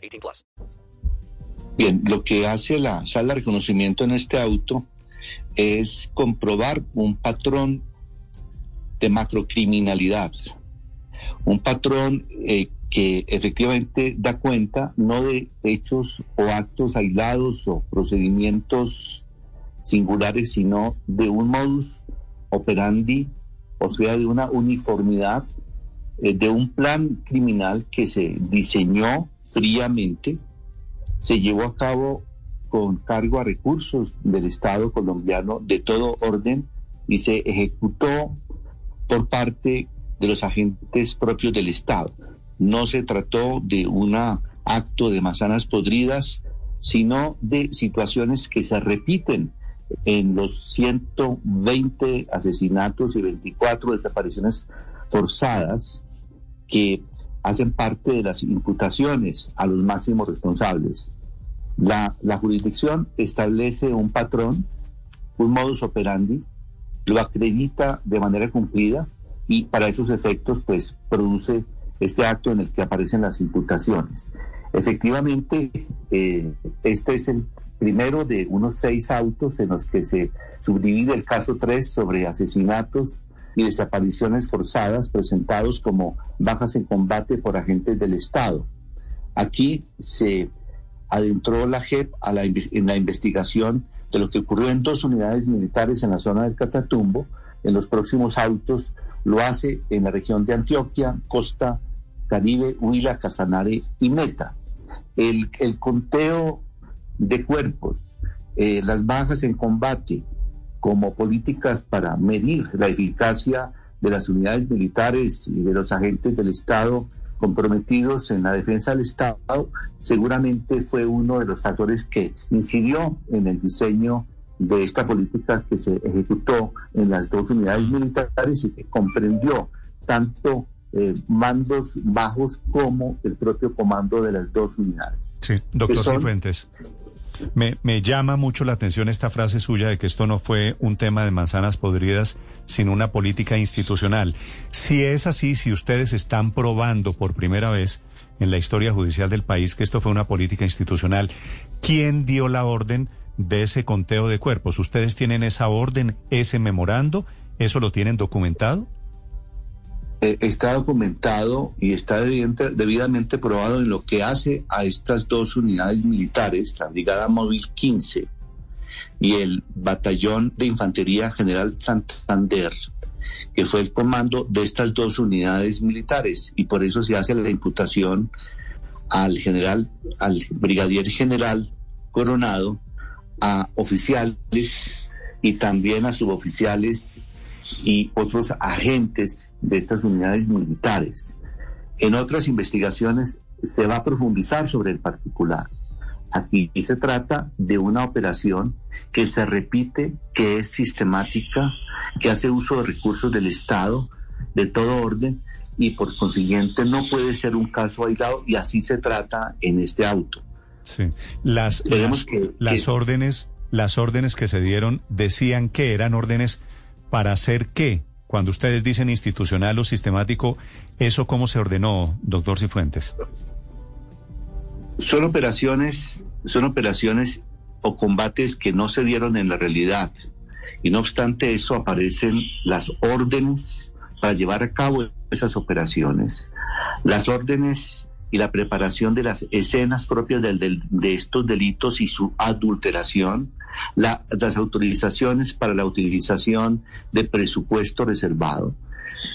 18 plus. Bien, lo que hace la sala de reconocimiento en este auto es comprobar un patrón de macrocriminalidad, un patrón eh, que efectivamente da cuenta no de hechos o actos aislados o procedimientos singulares, sino de un modus operandi, o sea, de una uniformidad, eh, de un plan criminal que se diseñó fríamente, se llevó a cabo con cargo a recursos del Estado colombiano de todo orden y se ejecutó por parte de los agentes propios del Estado. No se trató de un acto de manzanas podridas, sino de situaciones que se repiten en los 120 asesinatos y 24 desapariciones forzadas que hacen parte de las imputaciones a los máximos responsables. La, la jurisdicción establece un patrón, un modus operandi, lo acredita de manera cumplida y para esos efectos pues produce este acto en el que aparecen las imputaciones. Efectivamente, eh, este es el primero de unos seis autos en los que se subdivide el caso 3 sobre asesinatos y desapariciones forzadas presentados como bajas en combate por agentes del Estado. Aquí se adentró la JEP a la, en la investigación de lo que ocurrió en dos unidades militares en la zona del Catatumbo. En los próximos autos lo hace en la región de Antioquia, Costa Caribe, Huila, Casanare y Meta. El, conteo de cuerpos, eh, las bajas en combate como políticas para medir la eficacia de las unidades militares y de los agentes del Estado comprometidos en la defensa del Estado, seguramente fue uno de los factores que incidió en el diseño de esta política que se ejecutó en las dos unidades militares y que comprendió tanto eh, mandos bajos como el propio comando de las dos unidades. Sí, doctor Cifuentes. Me, llama mucho la atención esta frase suya de que esto no fue un tema de manzanas podridas, sino una política institucional. Si es así, si ustedes están probando por primera vez en la historia judicial del país que esto fue una política institucional, ¿quién dio la orden de ese conteo de cuerpos? ¿Ustedes tienen esa orden, ese memorando? ¿Eso lo tienen documentado? Eh, está documentado y está debidamente probado en lo que hace a estas dos unidades militares, la Brigada Móvil 15 y el Batallón de Infantería General Santander, que fue el comando de estas dos unidades militares. Y por eso se hace la imputación al general, al brigadier general Coronado, a oficiales y también a suboficiales y otros agentes de estas unidades militares. En otras investigaciones se va a profundizar sobre el particular. Aquí se trata de una operación que se repite, que es sistemática, que hace uso de recursos del Estado, de todo orden, y por consiguiente no puede ser un caso aislado, y así se trata en este auto. Sí. Las, las, que, las órdenes, las órdenes que se dieron decían que eran órdenes ¿Para hacer qué? Cuando ustedes dicen institucional o sistemático, ¿eso cómo se ordenó, doctor Cifuentes? Son operaciones, son operaciones o combates que no se dieron en la realidad. Y no obstante eso aparecen las órdenes para llevar a cabo esas operaciones, las órdenes y la preparación de las escenas propias de estos delitos y su adulteración, las autorizaciones para la utilización de presupuesto reservado.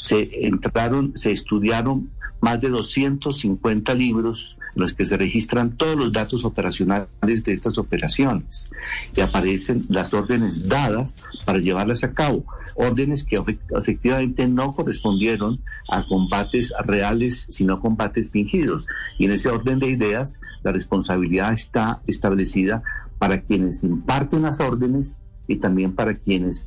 Se entraron, se estudiaron más de 250 libros en los que se registran todos los datos operacionales de estas operaciones y aparecen las órdenes dadas para llevarlas a cabo, órdenes que efectivamente no correspondieron a combates reales, sino combates fingidos. Y en ese orden de ideas, la responsabilidad está establecida para quienes imparten las órdenes y también para quienes